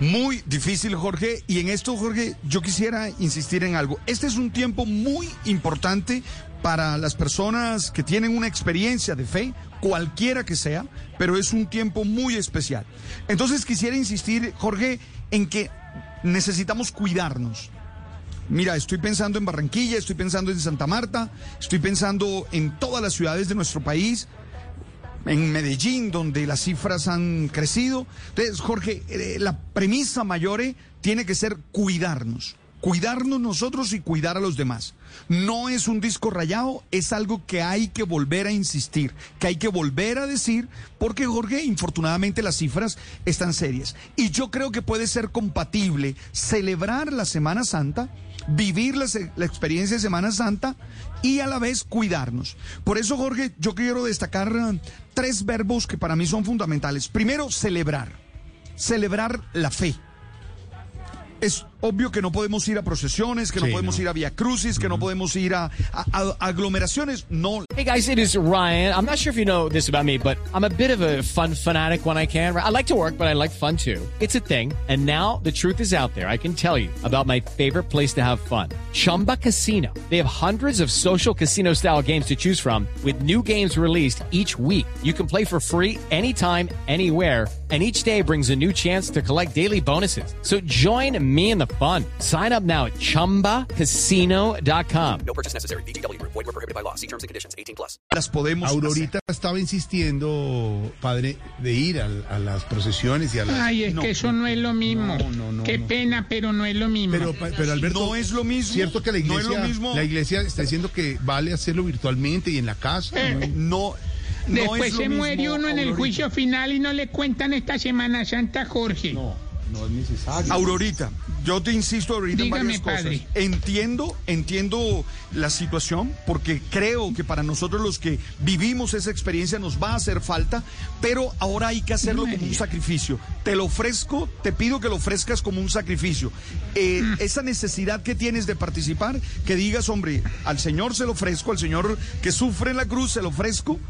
Muy difícil, Jorge. Y en esto, Jorge, yo quisiera insistir en algo. Este es un tiempo muy importante para las personas que tienen una experiencia de fe, cualquiera que sea, pero es un tiempo muy especial. Entonces quisiera insistir, Jorge, en que necesitamos cuidarnos. Mira, estoy pensando en Barranquilla, estoy pensando en Santa Marta, estoy pensando en todas las ciudades de nuestro país, en Medellín, donde las cifras han crecido. Entonces, Jorge, eh, la premisa mayor eh, tiene que ser cuidarnos. Cuidarnos nosotros y cuidar a los demás. No es un disco rayado, es algo que hay que volver a insistir, que hay que volver a decir, porque Jorge, infortunadamente las cifras están serias. Y yo creo que puede ser compatible celebrar la Semana Santa, vivir la, la experiencia de Semana Santa y a la vez cuidarnos. Por eso, Jorge, yo quiero destacar tres verbos que para mí son fundamentales. Primero, celebrar. Celebrar la fe. Es obvio que no podemos ir a procesiones, que no Sí, podemos no. ir a Via Crucis, que no podemos ir a, a- a aglomeraciones. No, Hey guys, it is Ryan. I'm not sure if you know this about me, but I'm a bit of a fun fanatic when I can. I like to work, but I like fun too. It's a thing. And now the truth is out there. I can tell you about my favorite place to have fun. Chumba Casino. They have hundreds of social casino style games to choose from with new games released each week. You can play for free anytime, anywhere. And each day brings a new chance to collect daily bonuses. So join me in the fun. Sign up now at chumbacasino.com. No purchase necessary. BGW. Void were prohibited by law. See terms and conditions. 18 plus. las podemos hacer. Aurorita estaba insistiendo, padre, de ir al- a, las procesiones y a las... Ay, es No. que eso no es lo mismo. No, no, no, Qué no. pena, pero no es lo mismo. Pero, pero Alberto, No es lo mismo. Cierto que la No es iglesia, lo mismo. la iglesia está diciendo que vale hacerlo virtualmente y en la casa. Eh, No, no Después es lo se mismo, muere uno en el juicio final y no le cuentan esta Semana Santa, Jorge. No, no es necesario. Aurorita, yo te insisto ahorita Dígame, en varias cosas. padre. Entiendo, entiendo la situación, porque creo que para nosotros los que vivimos esa experiencia nos va a hacer falta, pero ahora hay que hacerlo como un sacrificio. Te lo ofrezco, te pido que lo ofrezcas como un sacrificio. Eh, Mm. Esa necesidad que tienes de participar, que digas, hombre, al Señor se lo ofrezco, al Señor que sufre en la cruz se lo ofrezco.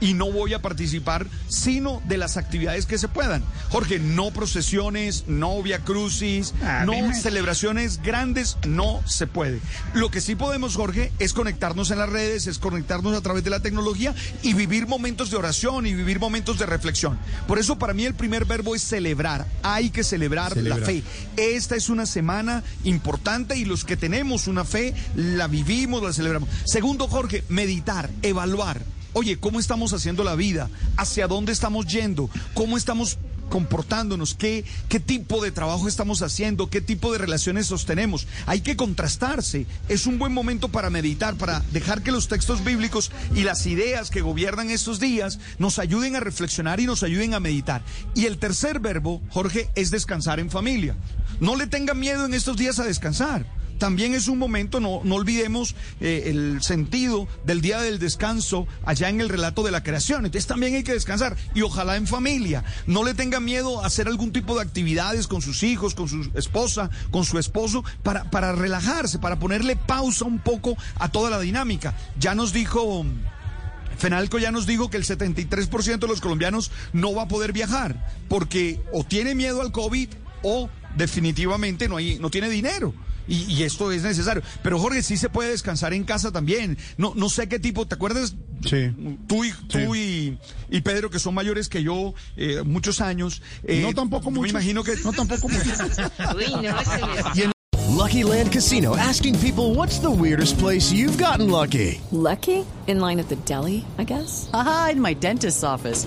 Y no voy a participar sino de las actividades que se puedan. Jorge, no procesiones, no via crucis, Ave no celebraciones grandes, no se puede. Lo que sí podemos, Jorge, es conectarnos en las redes, es conectarnos a través de la tecnología y vivir momentos de oración y vivir momentos de reflexión. Por eso para mí el primer verbo es celebrar. Hay que celebrar, Celebrar. la fe. Esta es una semana importante y los que tenemos una fe la vivimos, la celebramos. Segundo, Jorge, meditar, evaluar. Oye, ¿cómo estamos haciendo la vida? ¿Hacia dónde estamos yendo? ¿Cómo estamos comportándonos? ¿Qué, ¿Qué tipo de trabajo estamos haciendo? ¿Qué tipo de relaciones sostenemos? Hay que contrastarse. Es un buen momento para meditar, para dejar que los textos bíblicos y las ideas que gobiernan estos días nos ayuden a reflexionar y nos ayuden a meditar. Y el tercer verbo, Jorge, es descansar en familia. No le tengan miedo en estos días a descansar también es un momento, no, no olvidemos eh, el sentido del día del descanso allá en el relato de la creación. Entonces también hay que descansar y ojalá en familia. No le tenga miedo a hacer algún tipo de actividades con sus hijos, con su esposa, con su esposo, para, para relajarse, para ponerle pausa un poco a toda la dinámica. Ya nos dijo... Fenalco ya nos dijo que el 73% de los colombianos no va a poder viajar porque o tiene miedo al COVID o definitivamente no, hay, no tiene dinero. Y, y esto es necesario. Pero Jorge, sí se puede descansar en casa también. No, no sé qué tipo, ¿te acuerdas? Sí. Tú, y, tú y, y Pedro, que son mayores que yo, eh, muchos años. eh, No tampoco yo Me imagino que... No tampoco mucho. Lucky Land Casino asking people what's the weirdest place you've gotten lucky? Lucky? In line at the deli, I guess? Aha, in my dentist's office.